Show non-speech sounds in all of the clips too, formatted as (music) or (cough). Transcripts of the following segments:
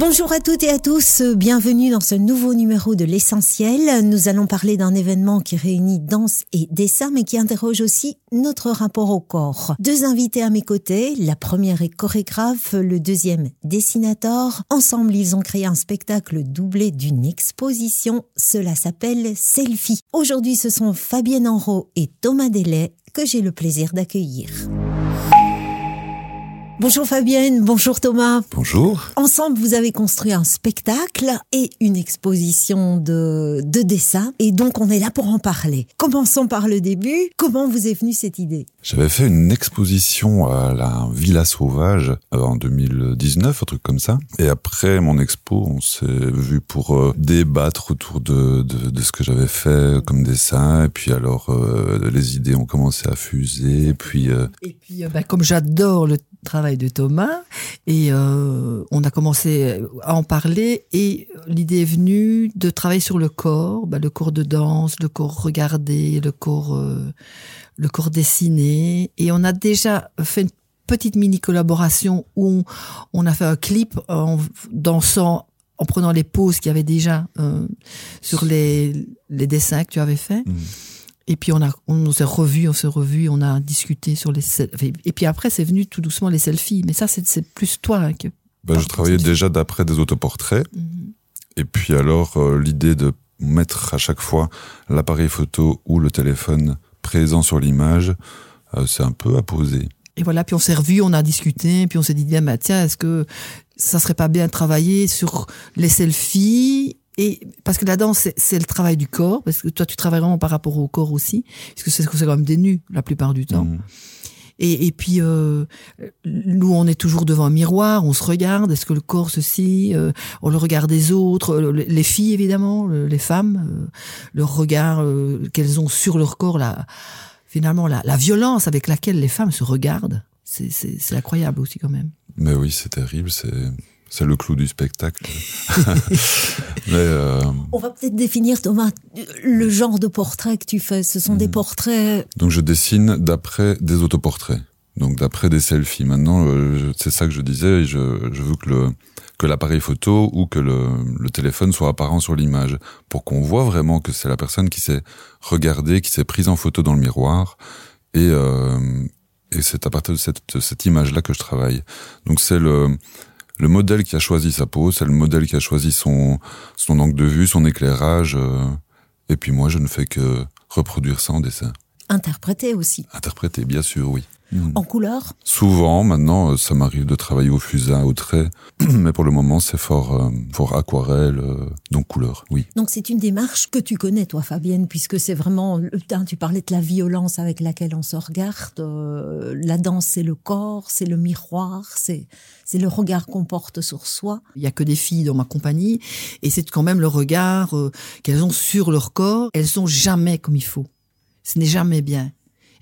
Bonjour à toutes et à tous, bienvenue dans ce nouveau numéro de l'essentiel. Nous allons parler d'un événement qui réunit danse et dessin mais qui interroge aussi notre rapport au corps. Deux invités à mes côtés, la première est chorégraphe, le deuxième dessinateur. Ensemble, ils ont créé un spectacle doublé d'une exposition. Cela s'appelle Selfie. Aujourd'hui, ce sont Fabienne Enro et Thomas Delay que j'ai le plaisir d'accueillir. Bonjour Fabienne, bonjour Thomas. Bonjour. Ensemble, vous avez construit un spectacle et une exposition de, de dessin et donc on est là pour en parler. Commençons par le début. Comment vous est venue cette idée? J'avais fait une exposition à la Villa Sauvage euh, en 2019, un truc comme ça. Et après mon expo, on s'est vu pour euh, débattre autour de, de, de ce que j'avais fait comme dessin. Et puis alors, euh, les idées ont commencé à fuser. Et puis, euh, Et puis, euh, bah, comme j'adore le travail de Thomas, et euh, on a commencé à en parler, et l'idée est venue de travailler sur le corps, bah, le corps de danse, le corps regardé, le corps, euh, le corps dessiné, et on a déjà fait une petite mini collaboration où on, a fait un clip en dansant en prenant les poses qu'il y avait déjà euh, sur les, les dessins que tu avais faits. Mm. Et puis on a, on s'est revu, on s'est revu, on a discuté sur les. sel- Et puis après c'est venu tout doucement les selfies. Mais ça c'est plus toi hein, que. bah, je travaillais déjà d'après des autoportraits. Mhm. Et puis alors, euh, l'idée de mettre à chaque fois l'appareil photo ou le téléphone présent sur l'image, euh, c'est un peu à poser. Et voilà, puis on s'est revu, on a discuté, puis on s'est dit bien, bah, tiens, est-ce que ça serait pas bien de travailler sur les selfies et parce que la danse c'est- le travail du corps, parce que toi tu travailles vraiment par rapport au corps aussi, puisque c'est c'est quand même des nus la plupart du temps. Mm. Et, et puis, euh, nous, on est toujours devant un miroir, on se regarde. Est-ce que le corps ceci euh, On le regard des autres, le- les filles évidemment, le- les femmes, euh, le regard euh, qu'elles ont sur leur corps, la, finalement la, la violence avec laquelle les femmes se regardent, c'est incroyable aussi quand même. Mais oui, c'est terrible, c'est c'est le clou du spectacle. (laughs) Mais euh, On va peut-être définir Thomas le genre de portrait que tu fais. Ce sont des portraits donc je dessine d'après des autoportraits, donc d'après des selfies. Maintenant, euh, c'est ça que je disais. Je, je veux que le que l'appareil photo ou que le, le téléphone soit apparent sur l'image pour qu'on voit vraiment que c'est la personne qui s'est regardée, qui s'est prise en photo dans le miroir et euh, et c'est à partir de cette, de cette image-là que je travaille. Donc c'est le le modèle qui a choisi sa pose, c'est le modèle qui a choisi son son angle de vue, son éclairage. euh, et puis moi, je ne fais que reproduire ça en dessin. interprétés aussi. Interpréter, bien sûr, oui. Mm. En couleur? Souvent, maintenant, euh, ça m'arrive de travailler au fusain, au trait, (clears throat) mais pour le moment, c'est fort, euh, fort aquarelle, euh, donc couleur, oui. Donc c'est une démarche que tu connais, toi, Fabienne, puisque c'est vraiment. hein, Tu parlais de la violence avec laquelle on se regarde. euh, la danse, c'est le corps, c'est le miroir, c'est c'est le regard qu'on porte sur soi. Il y a que des filles dans ma compagnie, et c'est quand même le regard euh, qu'elles ont sur leur corps. Elles sont jamais comme il faut. Ce n'est jamais bien.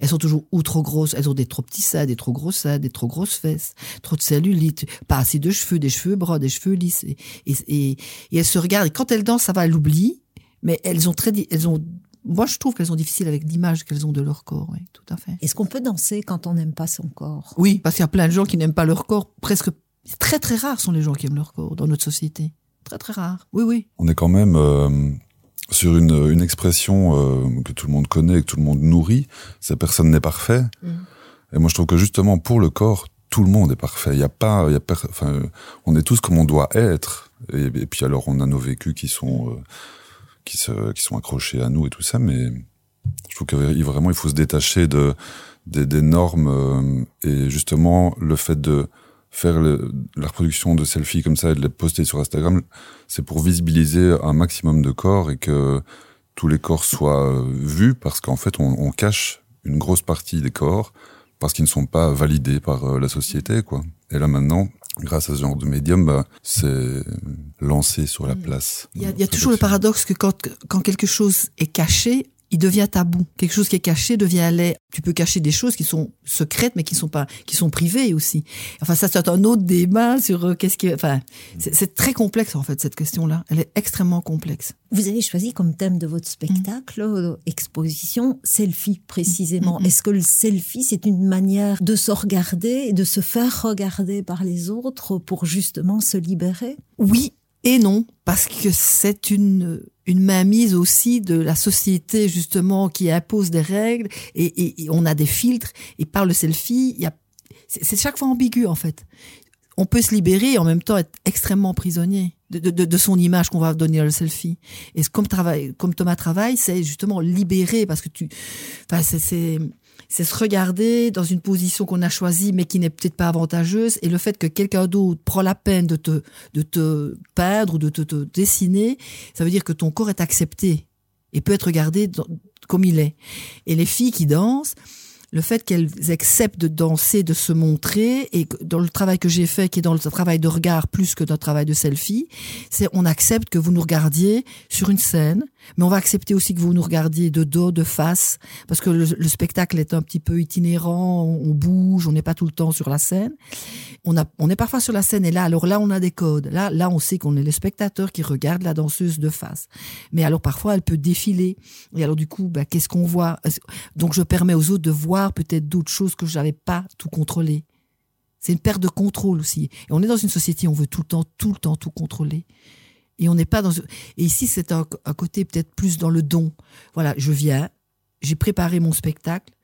Elles sont toujours ou trop grosses, elles ont des trop petits seins, des trop gros seins, des trop grosses fesses, trop de cellulite, pas assez de cheveux, des cheveux bras, des cheveux lisses. Et, et, et, et elles se regardent. Et quand elles dansent, ça va à l'oubli. Mais elles ont très, elles ont, moi je trouve qu'elles sont difficiles avec l'image qu'elles ont de leur corps. Oui, tout à fait. Est-ce qu'on peut danser quand on n'aime pas son corps? Oui, parce qu'il y a plein de gens qui n'aiment pas leur corps. Presque très très rares sont les gens qui aiment leur corps dans notre société. Très très rares. Oui, oui. On est quand même euh, sur une, une expression euh, que tout le monde connaît et que tout le monde nourrit, c'est personne n'est parfait. Et moi, je trouve que justement, pour le corps, tout le monde est parfait. Il y a pas, il y a enfin, on est tous comme on doit être. Et, et puis alors, on a nos vécus qui sont, euh, qui se, qui sont accrochés à nous et tout ça, mais je trouve que vraiment, il faut se détacher de, des, des normes euh, et justement, le fait de faire le- la reproduction de selfies comme ça et de les poster sur Instagram, c'est pour visibiliser un maximum de corps et que tous les corps soient euh, vus parce qu'en fait, on, on cache une grosse partie des corps parce qu'ils ne sont pas validés par euh, la société, quoi. Et là maintenant, grâce à ce genre de médium, bah, c'est lancé sur la place. Il y a, il y a toujours le paradoxe que quand, quand quelque chose est caché, il devient tabou. Quelque chose qui est caché devient laid. Tu peux cacher des choses qui sont secrètes, mais qui sont pas, qui sont privées aussi. Enfin, ça, c'est un autre débat sur euh, qu'est-ce qui, enfin, c'est très complexe, en fait, cette question-là. Elle est extrêmement complexe. Vous avez choisi comme thème de votre spectacle, mm. euh, exposition, selfie, précisément. Mm, mm, Est-ce que le selfie, c'est une manière de se regarder et de se faire regarder par les autres pour justement se libérer? Oui et non, parce que c'est une, une mainmise aussi de la société justement qui impose des règles et, on a des filtres et par le selfie, il y a, c'est chaque fois ambigu en fait. On peut se libérer et en même temps être extrêmement prisonnier de, de, son image qu'on va donner à le selfie. Et comme, travail, comme Thomas travaille, c'est justement libérer parce que tu, enfin c'est c'est se regarder dans une position qu'on a choisie mais qui n'est peut-être pas avantageuse et le fait que quelqu'un d'autre prend la peine de te de te peindre ou de te, dessiner, ça veut dire que ton corps est accepté et peut être regardé comme il est. Et les filles qui dansent, le fait qu'elles acceptent de danser, de se montrer, et dans le travail que j'ai fait, qui est dans le travail de regard plus que notre travail de selfie, c'est on accepte que vous nous regardiez sur une scène, mais on va accepter aussi que vous nous regardiez de dos, de face, parce que le, spectacle est un petit peu itinérant, on, bouge, on n'est pas tout le temps sur la scène. On, a, on est parfois sur la scène, et là, alors là, on a des codes. Là, là, on sait qu'on est les spectateurs qui regardent la danseuse de face. Mais alors parfois, elle peut défiler. Et alors du coup, bah, qu'est-ce qu'on voit? Donc je permets aux autres de voir peut-être d'autres choses que je n'avais pas tout contrôlé. C'est une perte de contrôle aussi. Et on est dans une société on veut tout le temps, tout le temps, tout contrôler. Et on n'est pas dans. Et ici, c'est un, côté peut-être plus dans le don. Voilà, je viens, j'ai préparé mon spectacle,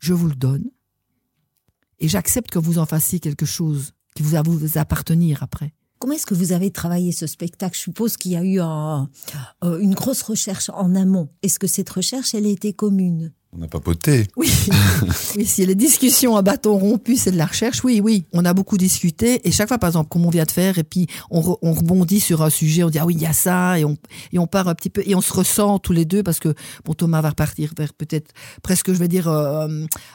je vous le donne, et j'accepte que vous en fassiez quelque chose qui vous va vous appartenir après. Comment est-ce que vous avez travaillé ce spectacle? Je suppose qu'il y a eu euh, une grosse recherche en amont. Est-ce que cette recherche, elle a été commune? On a papoté. Oui. (laughs) oui, si les discussions à bâton rompu, c'est de la recherche, oui, oui. On a beaucoup discuté. Et chaque fois, par exemple, comme on vient de faire, et puis on, rebondit sur un sujet, on dit, ah oui, il y a ça, et on, et on part un petit peu, et on se ressent tous les deux, parce que, bon, Thomas va repartir vers peut-être presque, je vais dire, euh,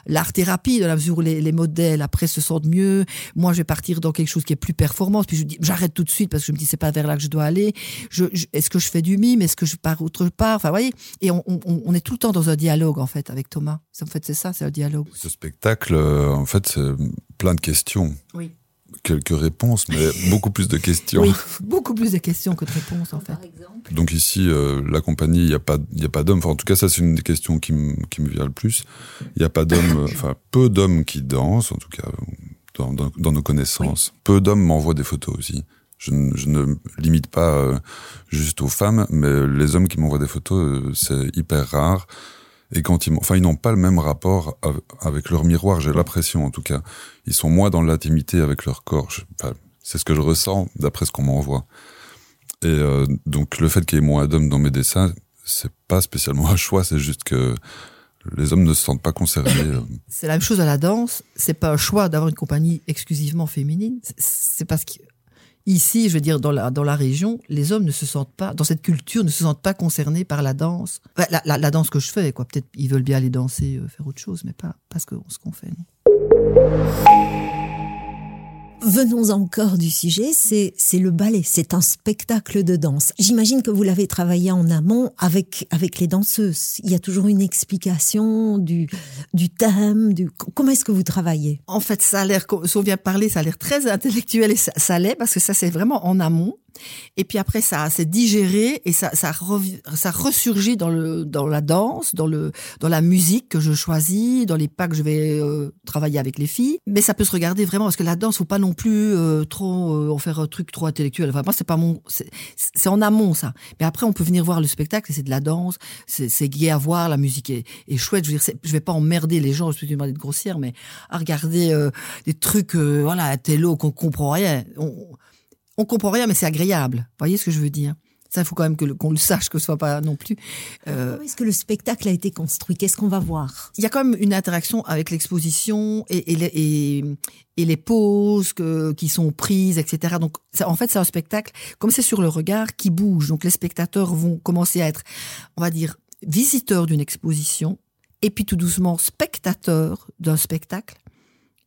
l'art-thérapie, de la mesure où les, les, modèles, après, se sentent mieux. Moi, je vais partir dans quelque chose qui est plus performance, puis je dis, j'arrête tout de suite, parce que je me dis, c'est pas vers là que je dois aller. Est-ce que je fais du mime? Est-ce que je pars autre part? Enfin, vous voyez, et on est tout le temps dans un dialogue, en fait avec Thomas. En fait, c'est ça, c'est un dialogue. Ce spectacle, euh, en fait, c'est plein de questions. Oui. Quelques réponses, mais (laughs) beaucoup plus de questions. Oui, beaucoup plus de questions que de réponses, en fait. Par exemple. Donc ici, euh, la compagnie, il n'y a pas, il a pas d'hommes. Enfin, en tout cas, ça, c'est une des questions qui, me vient le plus. Il n'y a pas d'hommes, euh, (laughs) enfin, peu d'hommes qui dansent, en tout cas, dans, nos connaissances. Peu d'hommes m'envoient des photos aussi. Je ne, je ne, limite pas juste aux femmes, mais les hommes qui m'envoient des photos, c'est hyper rare. Et quand ils, enfin, ils n'ont pas le même rapport avec leur miroir, j'ai l'impression en tout cas. Ils sont moins dans l'intimité avec leur corps. Enfin, c'est ce que je ressens d'après ce qu'on m'envoie. Et euh, donc le fait qu'il y ait moins d'hommes dans mes dessins, c'est pas spécialement un choix, c'est juste que les hommes ne se sentent pas concernés. Euh. C'est la même chose à la danse. C'est pas un choix d'avoir une compagnie exclusivement féminine. C'est parce que Ici, je veux dire, dans la, dans la région, les hommes ne se sentent pas, dans cette culture, ne se sentent pas concernés par la danse. la, danse que je fais, quoi. Peut-être ils veulent bien aller danser, euh, faire autre chose, mais pas, que ce qu'on fait. Non. Venons encore du sujet, c'est le ballet, c'est un spectacle de danse. J'imagine que vous l'avez travaillé en amont avec avec les danseuses. Il y a toujours une explication du du thème, du comment est-ce que vous travaillez? En fait, ça a l'air, si on vient parler, ça a l'air très intellectuel et ça, l'est parce que ça c'est vraiment en amont. Et puis après, ça s'est digéré et ça, ça, ça ressurgit dans le dans la danse, dans le dans la musique que je choisis, dans les pas que je vais euh, travailler avec les filles. Mais ça peut se regarder vraiment parce que la danse, faut pas non plus euh, trop euh, en faire un truc trop intellectuel. Enfin, moi, c'est pas mon, c'est en amont ça. Mais après, on peut venir voir le spectacle c'est de la danse, c'est gai à voir, la musique est, est chouette. Je veux dire, je vais pas emmerder les gens, je suis demander de grossière, mais à regarder des trucs, voilà, à télo qu'on comprend rien. On, on comprend rien, mais c'est agréable. Vous voyez ce que je veux dire? Ça, il faut quand même que qu'on le sache, que ce soit pas non plus. Euh... Comment est-ce que le spectacle a été construit? Qu'est-ce qu'on va voir? Il y a quand même une interaction avec l'exposition et, et, les, et, et, les pauses que, qui sont prises, etc. Donc, en fait, c'est un spectacle, comme c'est sur le regard, qui bouge. Donc, les spectateurs vont commencer à être, on va dire, visiteurs d'une exposition, et puis tout doucement spectateurs d'un spectacle,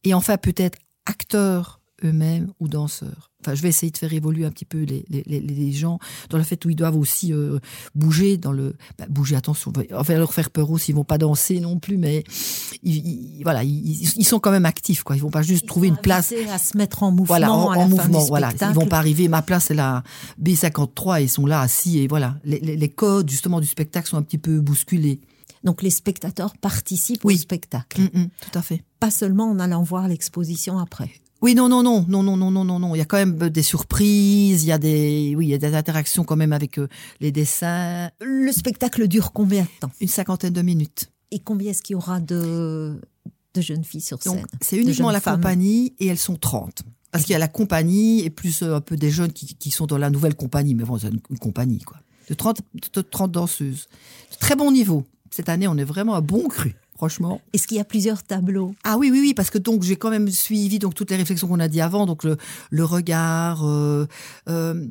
et enfin peut-être acteurs eux-mêmes ou danseurs. Enfin, je vais essayer de faire évoluer un petit peu les, les, les, les gens dans le fait où ils doivent aussi euh, bouger dans le bah, bouger. Attention, on va leur faire peur aussi. Ils vont pas danser non plus, mais ils, ils, voilà, ils, ils, sont quand même actifs, quoi. Ils vont pas juste ils trouver une place à se mettre en mouvement. Voilà, en, à la en fin mouvement. Voilà, ils vont pas arriver. Ma place est la B53. Ils sont là assis et voilà. Les, codes justement du spectacle sont un petit peu bousculés. Donc les spectateurs participent Oui. au spectacle, Mm, mm, tout à fait. pas seulement en allant voir l'exposition après. Oui, non, non, non, non, non, non, non, non, non. Il y a quand même euh, des surprises. Il y a des, oui, il y a des interactions quand même avec euh, les dessins. Le spectacle dure combien de temps? Une cinquantaine de minutes. Et combien est-ce qu'il y aura de, de jeunes filles sur Donc, scène? c'est uniquement la femmes. compagnie et elles sont 30. Parce qu'il y a la compagnie et plus euh, un peu des jeunes qui, qui sont dans la nouvelle compagnie. Mais bon, c'est une, une compagnie, quoi. De 30, de 30 danseuses. Très bon niveau. Cette année, on est vraiment à bon cru, franchement. Est-ce qu'il y a plusieurs tableaux? Ah oui, oui, oui, parce que donc j'ai quand même suivi donc toutes les réflexions qu'on a dit avant, donc le, le regard. euh, euh,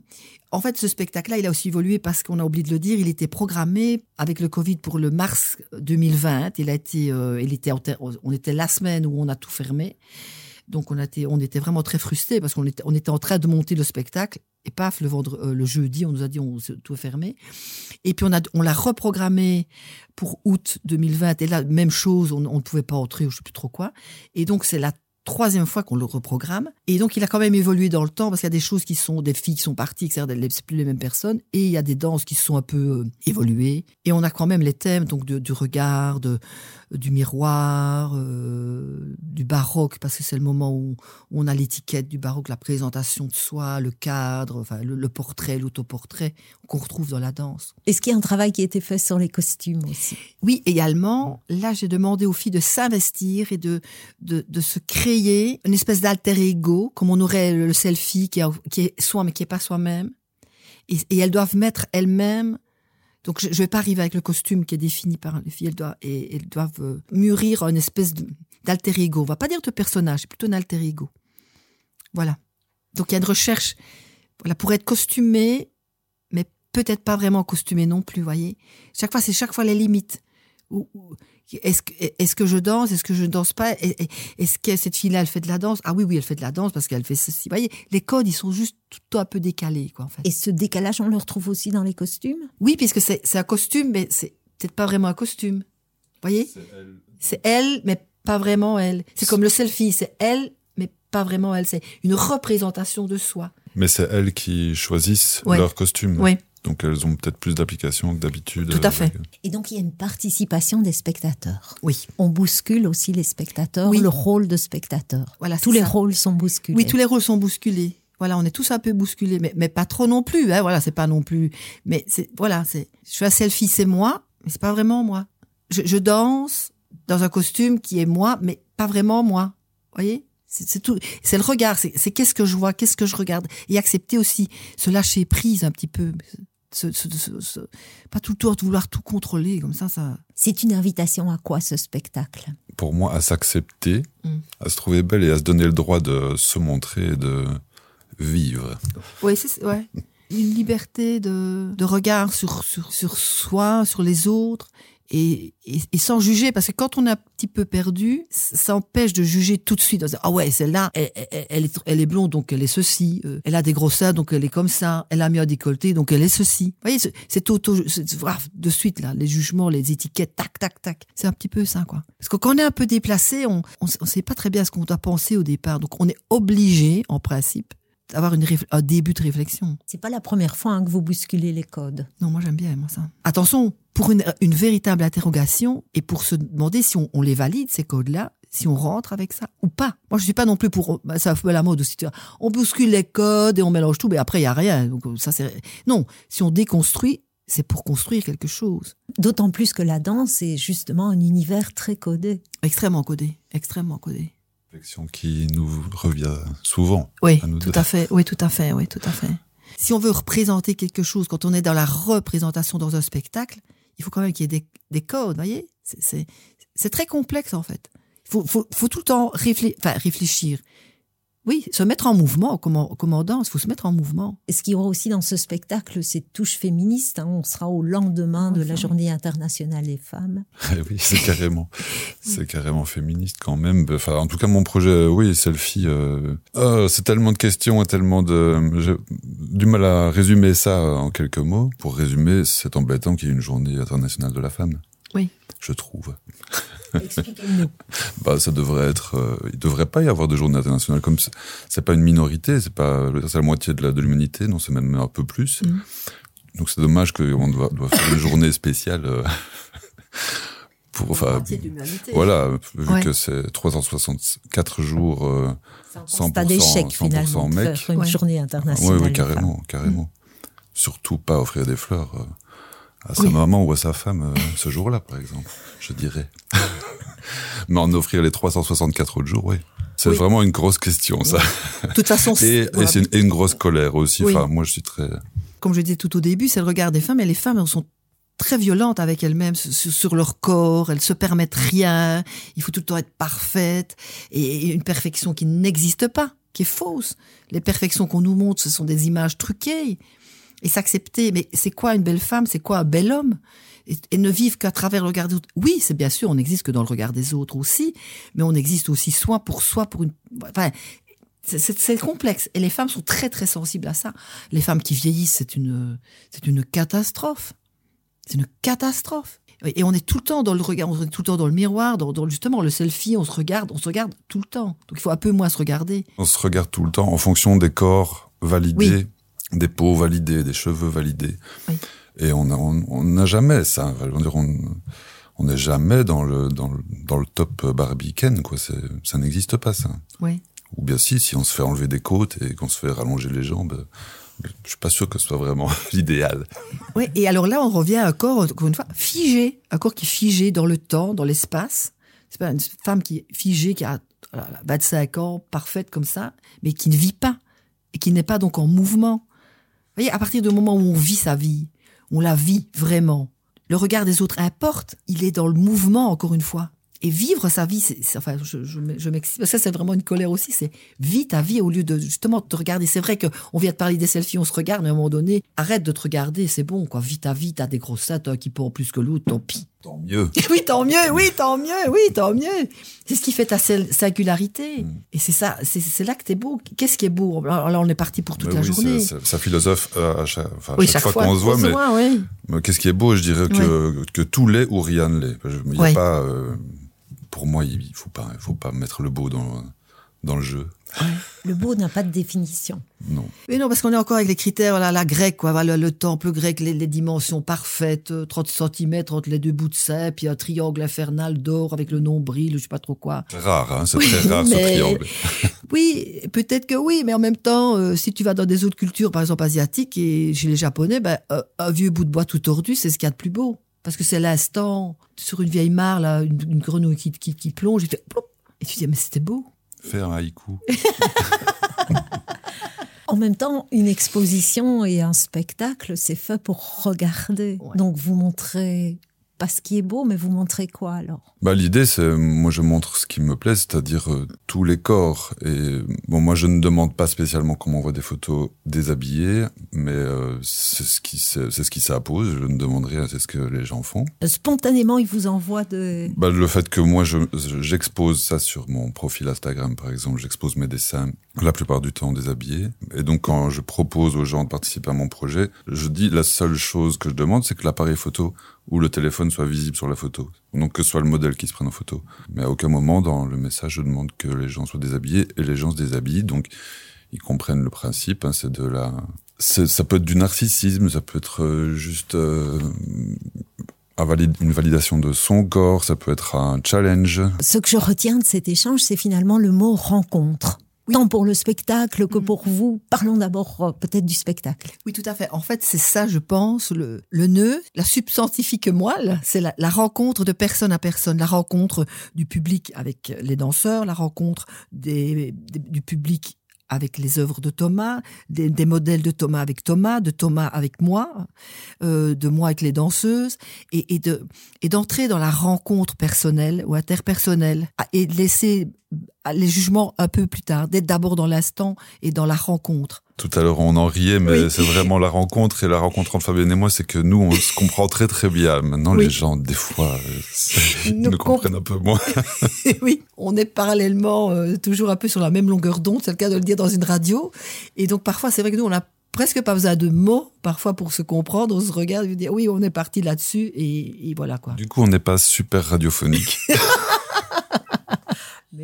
en fait, ce spectacle-là, il a aussi évolué parce qu'on a oublié de le dire, il était programmé avec le Covid pour le mars 2020. Il a été, euh, il était, on était la semaine où on a tout fermé. Donc on, on était vraiment très frustrés parce qu'on était, on était en train de monter le spectacle et paf, le, vendre, euh, le jeudi, on nous a dit on tout est fermé. Et puis on, on l'a reprogrammé pour août 2020 et là, même chose, on on ne pouvait pas entrer ou je sais plus trop quoi. Et donc c'est la troisième fois qu'on le reprogramme. Et donc il a quand même évolué dans le temps parce qu'il y a des choses qui sont, des filles qui sont parties, etc. C'est plus les mêmes personnes. Et il y a des danses qui sont un peu euh, évoluées. Et on a quand même les thèmes donc de- du regard, de, du miroir, euh, du baroque, parce que c'est le moment où, où on a l'étiquette du baroque, la présentation de soi, le cadre, enfin le, le portrait, l'autoportrait qu'on retrouve dans la danse. Est-ce qu'il y a un travail qui a été fait sur les costumes aussi Oui, également, là j'ai demandé aux filles de s'investir et de, de, de se créer une espèce d'alter ego, comme on aurait le selfie qui qui est soi mais qui est pas soi-même. Et, elles doivent mettre elles-mêmes. Donc je, je vais pas arriver avec le costume qui est défini par les filles. Elles doivent, et, elles doivent euh, mûrir une espèce d'alter ego. On va pas dire de personnage, c'est plutôt un alter ego. Voilà. Donc il y a une recherche voilà, pour être costumé, mais peut-être pas vraiment costumé non plus, voyez. Chaque fois, c'est chaque fois les limites. Est-ce que, est-ce que je danse? Est-ce que je danse pas? Est-ce que cette fille-là, elle fait de la danse? Ah oui, oui, elle fait de la danse parce qu'elle fait ceci. Vous voyez, les codes, ils sont juste tout un peu décalés, quoi, en fait. Et ce décalage, on le retrouve aussi dans les costumes? Oui, puisque c'est un costume, mais c'est peut-être pas vraiment un costume. Vous voyez? C'est elle, mais pas vraiment elle. C'est comme le selfie, c'est elle, mais pas vraiment elle. C'est une représentation de soi. Mais c'est elles qui choisissent Ouais. leur costume. Oui. Donc elles ont peut-être plus d'applications que d'habitude. Tout à fait. avec- Et donc, il y a une participation des spectateurs. Oui. On bouscule aussi les spectateurs, Oui. le rôle de spectateur. Voilà, Tous les ça. rôles sont bousculés. Oui, tous les rôles sont bousculés. Voilà, on est tous un peu bousculés, mais, mais pas trop non plus. Hein, voilà, c'est pas non plus. Mais c'est voilà, c'est. Je fais un selfie, c'est moi, mais c'est pas vraiment moi. Je, je danse dans un costume qui est moi, mais pas vraiment moi. Voyez, c'est tout. C'est le regard. C'est qu'est-ce que je vois, qu'est-ce que je regarde, et accepter aussi ce lâcher prise un petit peu. Ce, ce- ce- ce- pas tout le temps vouloir tout contrôler comme ça, ça. C'est une invitation à quoi ce spectacle? Pour moi, à s'accepter, Mm. à se trouver belle et à se donner le droit de se montrer et de vivre. Oui, c'est ouais. Une liberté de, de regard sur, sur, sur soi, sur les autres, et, et, sans juger, parce que quand on est un petit peu perdu, ça empêche de juger tout de suite. Ah ouais, celle-là, elle, elle, est, elle est blonde, donc elle est ceci. Euh, elle a des gros seins, donc elle est comme ça. Elle a mis un décolleté, donc elle est ceci. Vous voyez, c'est- auto, voilà, de suite là, les jugements, les étiquettes, tac, tac, tac. C'est un petit peu ça, quoi. Parce que quand on est un peu déplacé, on, on, on sait pas très bien ce qu'on doit penser au départ, donc on est obligé, en principe, une réfl- un début de réflexion. C'est pas la première fois hein, que vous bousculez les codes. Non, moi j'aime bien moi ça. Attention, pour une, une véritable interrogation et pour se demander si on, on les valide ces codes-là, si on rentre avec ça ou pas. Moi je suis pas non plus pour bah, ça fait la mode aussi. On bouscule les codes et on mélange tout, mais après il y a rien. Donc ça c'est non. Si on déconstruit, c'est pour construire quelque chose. D'autant plus que la danse est justement un univers très codé. Extrêmement codé, extrêmement codé. Réflexion qui nous revient souvent. Oui, à nous tout deux. à fait. Oui, tout à fait. Oui, tout à fait. Si on veut représenter quelque chose, quand on est dans la représentation dans un spectacle, il faut quand même qu'il y ait des, des codes, voyez c'est très complexe en fait. Il faut, faut, faut tout le temps réfléchir, enfin, réfléchir. Oui, se mettre en mouvement, comme on, comme on danse, il faut se mettre en mouvement. Et ce qu'il y aura aussi dans ce spectacle, c'est touche féministe. hein. On sera au lendemain de la. Journée internationale des femmes. Eh (laughs) oui, c'est carrément, (laughs) c'est carrément féministe quand même. Enfin, en tout cas, mon projet, euh, oui, selfie. Euh, euh, c'est tellement de questions et tellement de, j'ai du mal à résumer ça en quelques mots. Pour résumer, c'est embêtant qu'il y ait une journée internationale de la femme. Oui. Je trouve. Expliquez-nous. (laughs) Bah, ça devrait être. euh, il devrait pas y avoir de journée internationale comme c'est- pas une minorité, c'est pas c'est la moitié de l'humanité, non, c'est même un peu plus. Mhm. Donc c'est dommage qu'on doit, doit faire une journée spéciale euh, (laughs) pour. Enfin, voilà, vu Ouais. que c'est 364 jours. Euh, C'est un 100%, tas d'échecs 100% finalement. mec. faire une Ouais. journée oui, internationale. oui, des carrément, carrément. Surtout pas offrir des fleurs euh, à sa Oui. maman ou à sa femme euh, ce jour-là, par exemple, je dirais. (laughs) Mais en offrir les 364 autres jours, oui. C'est Oui. vraiment une grosse question, ça. De toute façon, (laughs) Et, c'est- et voilà. c'est une, et une grosse colère aussi. Oui. Enfin, moi, je suis très. comme je disais tout au début, c'est le regard des femmes, et les femmes elles sont très violentes avec elles-mêmes sur, sur leur corps, elles se permettent rien, il faut tout le temps être parfaite, et une perfection qui n'existe pas, qui est fausse. Les perfections qu'on nous montre, ce sont des images truquées, et s'accepter, mais c'est quoi une belle femme, c'est quoi un bel homme? Et, et ne vivre qu'à travers le regard des autres. Oui, c'est bien sûr, on n'existe que dans le regard des autres aussi, mais on existe aussi soi pour soi, pour une... Enfin, c'est- complexe. Et les femmes sont très très sensibles à ça. Les femmes qui vieillissent, c'est une, c'est une catastrophe. C'est une catastrophe. Et on est tout le temps dans le regard, on est tout le temps dans le miroir, dans, dans justement le selfie, on se regarde, on se regarde tout le temps. Donc il faut un peu moins se regarder. On se regarde tout le temps en fonction des corps validés, des peaux validées, des cheveux validés. Oui. Et on n'a on, jamais ça. On n'est jamais dans le, dans le, dans le top Barbie Ken, quoi. Ça n'existe pas, ça. Oui. Ou bien si, si on se fait enlever des côtes et qu'on se fait rallonger les jambes, je suis pas sûr que ce soit vraiment (laughs) l'idéal. Ouais, et alors là, on revient à un corps, encore une fois, figé. Un corps qui est figé dans le temps, dans l'espace. C'est pas une femme qui est figée, qui a voilà, 25 ans, parfaite comme ça, mais qui ne vit pas. Et qui n'est pas donc en mouvement. Vous voyez, à partir du moment où on vit sa vie, on la vit vraiment, le regard des autres importe. Il est dans le mouvement, encore une fois. Et vivre sa vie, c'est, enfin, je, je, je m'excite. Ça, c'est vraiment une colère aussi. C'est vis ta vie au lieu de justement te regarder. C'est vrai que on vient de parler des selfies, on se regarde, mais à un moment donné, arrête de te regarder, c'est bon, quoi. Vis ta vie, t'as des grosses qui en plus que l'autre, tant pis. Tant mieux. (laughs) Oui, tant mieux, oui, tant mieux, oui, tant mieux. C'est ce qui fait ta singularité. Mm. Et c'est ça, c'est, là que t'es beau. Qu'est-ce qui est beau? Alors là, on est parti pour toute Mais la oui, journée. ça philosophe euh, à chaque, enfin, oui, chaque fois, qu'on se voit, mais oui. Mais Qu'est-ce qui est beau? Je dirais que, que tout l'est ou rien ne l'est. Je- Il y a Ouais. pas, euh, pour moi, il faut pas, il faut pas mettre le beau dans, dans le jeu. Le beau n'a pas de définition. Non. Mais non, parce qu'on est encore avec les critères, voilà, la grecque, quoi, voilà, le temple grec, les, les dimensions parfaites, euh, 30 cm entre les deux bouts de sein, puis un triangle infernal d'or avec le nombril, je sais pas trop quoi. C'est rare, hein, c'est Oui, très rare ce triangle. (laughs) Oui, peut-être que oui, mais en même temps, euh, si tu vas dans des autres cultures, par exemple asiatiques et chez les Japonais, ben, euh, un vieux bout de bois tout tordu, c'est ce qu'il y a de plus beau. Parce que c'est l'instant, sur une vieille mare, là, une, une grenouille qui, qui, qui plonge, et, plop, et tu dis, mais c'était beau. Faire un haïku. (laughs) En même temps, une exposition et un spectacle, c'est fait pour regarder. Ouais. Donc vous montrez pas ce qui est beau, mais vous montrez quoi alors? Bah, l'idée, c'est, moi, je montre ce qui me plaît, c'est-à-dire euh, tous les corps. Et bon, moi, je ne demande pas spécialement qu'on m'envoie des photos déshabillées, mais euh, c'est ce qui, c'est c'est ce qui s'impose. Je ne demande rien, c'est ce que les gens font. Spontanément, il vous envoie de... Bah, le fait que moi, je, j'expose ça sur mon profil Instagram, par exemple, j'expose mes dessins la plupart du temps déshabillés. Et donc, quand je propose aux gens de participer à mon projet, je dis la seule chose que je demande, c'est que l'appareil photo ou le téléphone soit visible sur la photo. Donc, que ce soit le modèle qui se prenne en photo. Mais à aucun moment, dans le message, je demande que les gens soient déshabillés et les gens se déshabillent. Donc, ils comprennent le principe, hein, c'est de la... Ça peut être du narcissisme, ça peut être euh, juste... euh, une validation de son corps, ça peut être un challenge. Ce que je retiens de cet échange, c'est finalement le mot rencontre. Tant pour le spectacle que Mhm. pour vous. Parlons d'abord euh, peut-être du spectacle. Oui, tout à fait. En fait, c'est ça, je pense, le, le nœud, la substantifique moelle, c'est la, la rencontre de personne à personne, la rencontre du public avec les danseurs, la rencontre des, des- du public avec les œuvres de Thomas, des, des modèles de Thomas avec Thomas, de Thomas avec moi, euh, de moi avec les danseuses, et, et de et d'entrer dans la rencontre personnelle ou interpersonnelle, et de laisser les jugements un peu plus tard, d'être d'abord dans l'instant et dans la rencontre. Tout à l'heure, on en riait, mais c'est vraiment la rencontre. Et la rencontre entre Fabienne et moi, c'est que nous, on se comprend très très bien. Maintenant, les gens, des fois, (laughs) ils nous, comprennent un peu moins. (laughs) oui, on est parallèlement euh, toujours un peu sur la même longueur d'onde. C'est le cas de le dire dans une radio. Et donc, parfois, c'est vrai que nous, on a presque pas besoin de mots, parfois, pour se comprendre. On se regarde et dire, oui, on est parti là-dessus. Et, et voilà, quoi. Du coup, on n'est pas super radiophonique. (laughs)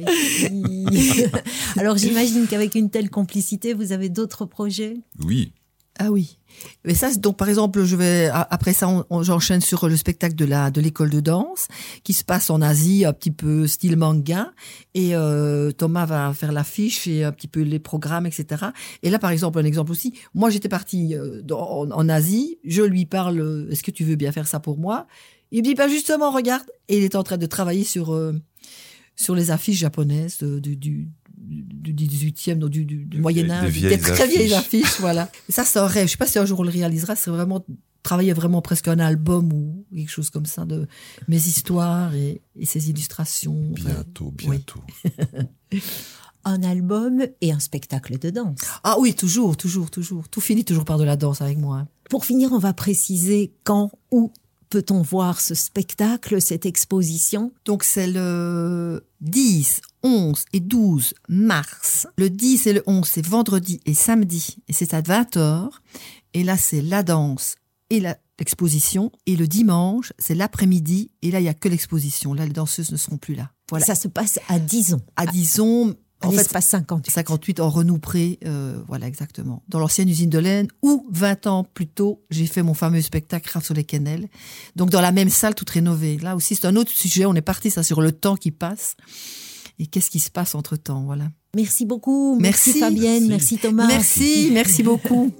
(laughs) Alors j'imagine qu'avec une telle complicité, vous avez d'autres projets Oui. Ah oui. Mais ça, donc par exemple, je vais après ça, j'enchaîne sur le spectacle de la de l'école de danse qui se passe en Asie, un petit peu style manga. Et euh, Thomas va faire l'affiche et un petit peu les programmes, etc. Et là, par exemple, un exemple aussi. Moi, j'étais partie euh, en, en, Asie. Je lui parle. Est-ce que tu veux bien faire ça pour moi? Il me dit, pas bah, justement, regarde. Et il est en train de travailler sur euh, sur les affiches japonaises du, du, du 18e, du, du, Moyen-Âge, des, très vieilles affiches, voilà. ça, c'est un rêve. Je sais pas si un jour on le réalisera, c'est vraiment travailler vraiment presque un album ou quelque chose comme ça de mes histoires et, et ces illustrations. Bientôt, bientôt. (laughs) un album et un spectacle de danse. Ah oui, toujours, toujours, toujours. Tout finit toujours par de la danse avec moi. Pour finir, on va préciser quand, où peut-on voir ce spectacle, cette exposition? Donc c'est le 10, 11 et 12 mars. Le 10 et le 11, c'est vendredi et samedi, et c'est à 20h. Et là, c'est la danse et l'exposition. Et le dimanche, c'est l'après-midi, et là, il n'y a que l'exposition. Là, les danseuses ne seront plus là. Voilà. Ça se passe à Dison. À Dison, en fait, pas 58. 58 en Renoupré, euh, voilà exactement. Dans l'ancienne usine de laine, où 20 ans plus tôt, j'ai fait mon fameux spectacle Raph sur les quenelles. Donc dans la même salle, toute rénovée. Là aussi, c'est un autre sujet. On est parti ça sur le temps qui passe et qu'est-ce qui se passe entre temps, voilà. Merci beaucoup. Merci, Fabienne. merci Thomas. Merci, merci beaucoup.